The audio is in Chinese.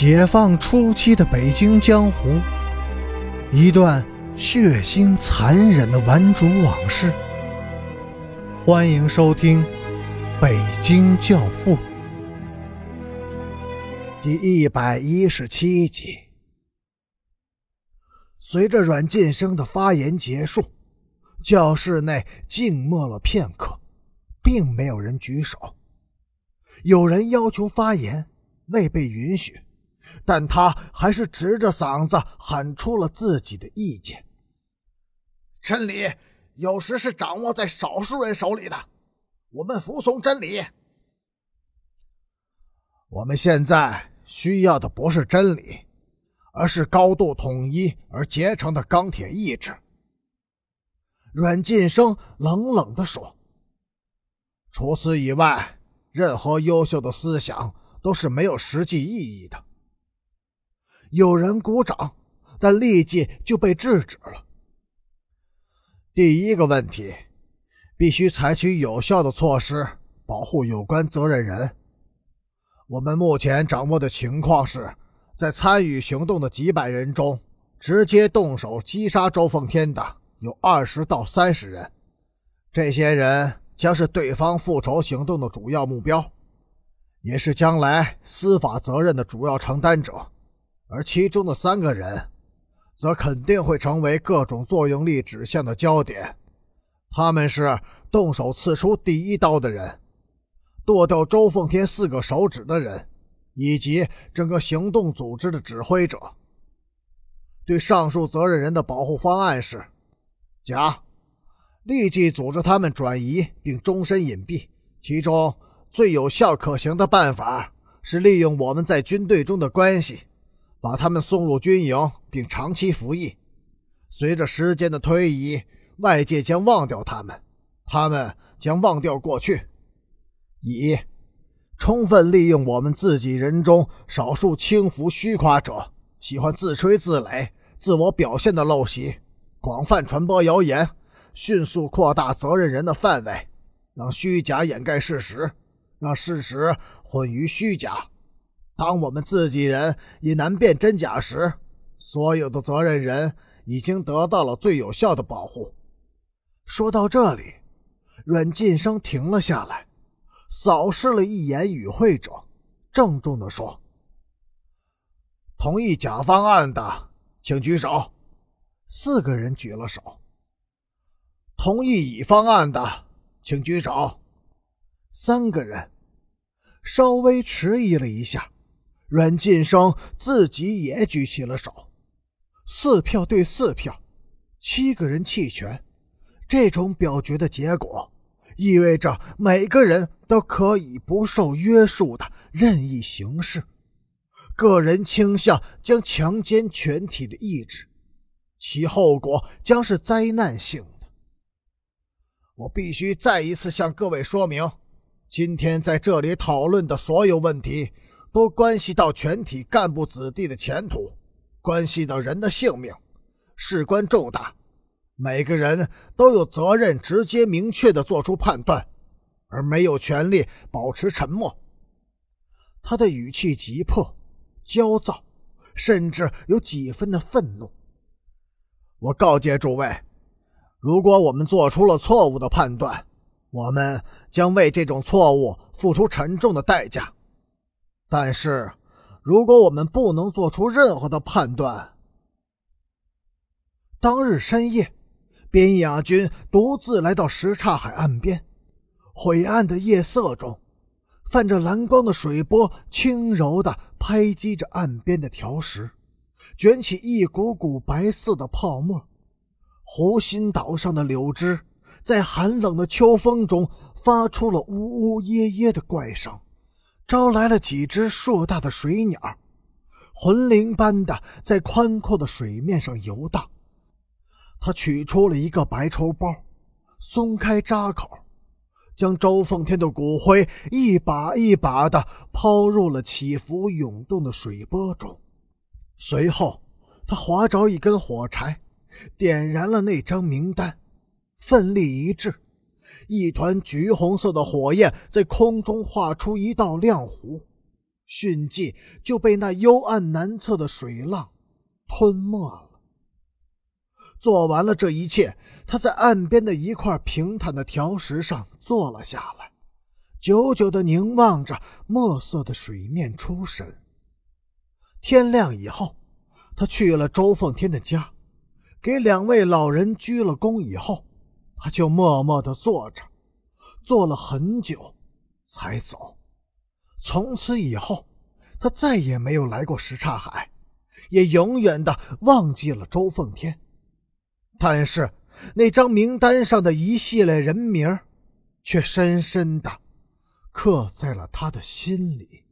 解放初期的北京江湖，一段血腥残忍的顽主往事。欢迎收听《北京教父》第一百一十七集。随着阮晋生的发言结束，教室内静默了片刻，并没有人举手。有人要求发言，未被允许。但他还是直着嗓子喊出了自己的意见。真理有时是掌握在少数人手里的，我们服从真理。我们现在需要的不是真理，而是高度统一而结成的钢铁意志。阮晋生冷冷地说：“除此以外，任何优秀的思想都是没有实际意义的。”有人鼓掌，但立即就被制止了。第一个问题，必须采取有效的措施保护有关责任人。我们目前掌握的情况是，在参与行动的几百人中，直接动手击杀周奉天的有二十到三十人。这些人将是对方复仇行动的主要目标，也是将来司法责任的主要承担者。而其中的三个人，则肯定会成为各种作用力指向的焦点。他们是动手刺出第一刀的人，剁掉周奉天四个手指的人，以及整个行动组织的指挥者。对上述责任人的保护方案是：甲，立即组织他们转移并终身隐蔽。其中最有效可行的办法是利用我们在军队中的关系。把他们送入军营，并长期服役。随着时间的推移，外界将忘掉他们，他们将忘掉过去。乙，充分利用我们自己人中少数轻浮虚夸者、喜欢自吹自擂、自我表现的陋习，广泛传播谣言，迅速扩大责任人的范围，让虚假掩盖事实，让事实混于虚假。当我们自己人也难辨真假时，所有的责任人已经得到了最有效的保护。说到这里，阮晋生停了下来，扫视了一眼与会者，郑重地说：“同意甲方案的，请举手。”四个人举了手。同意乙方案的，请举手。三个人稍微迟疑了一下。阮晋生自己也举起了手，四票对四票，七个人弃权。这种表决的结果，意味着每个人都可以不受约束的任意行事。个人倾向将强奸全体的意志，其后果将是灾难性的。我必须再一次向各位说明，今天在这里讨论的所有问题。都关系到全体干部子弟的前途，关系到人的性命，事关重大，每个人都有责任直接明确的做出判断，而没有权利保持沉默。他的语气急迫、焦躁，甚至有几分的愤怒。我告诫诸位，如果我们做出了错误的判断，我们将为这种错误付出沉重的代价。但是，如果我们不能做出任何的判断，当日深夜，边雅君独自来到什刹海岸边，灰暗的夜色中，泛着蓝光的水波轻柔地拍击着岸边的条石，卷起一股股白色的泡沫。湖心岛上的柳枝在寒冷的秋风中发出了呜呜咽咽的怪声。招来了几只硕大的水鸟，魂灵般的在宽阔的水面上游荡。他取出了一个白绸包，松开扎口，将周奉天的骨灰一把一把的抛入了起伏涌动的水波中。随后，他划着一根火柴，点燃了那张名单，奋力一掷。一团橘红色的火焰在空中画出一道亮弧，迅即就被那幽暗难测的水浪吞没了。做完了这一切，他在岸边的一块平坦的条石上坐了下来，久久的凝望着墨色的水面出神。天亮以后，他去了周凤天的家，给两位老人鞠了躬以后，他就默默的坐着，坐了很久，才走。从此以后，他再也没有来过什刹海，也永远的忘记了周凤天。但是那张名单上的一系列人名，却深深的刻在了他的心里。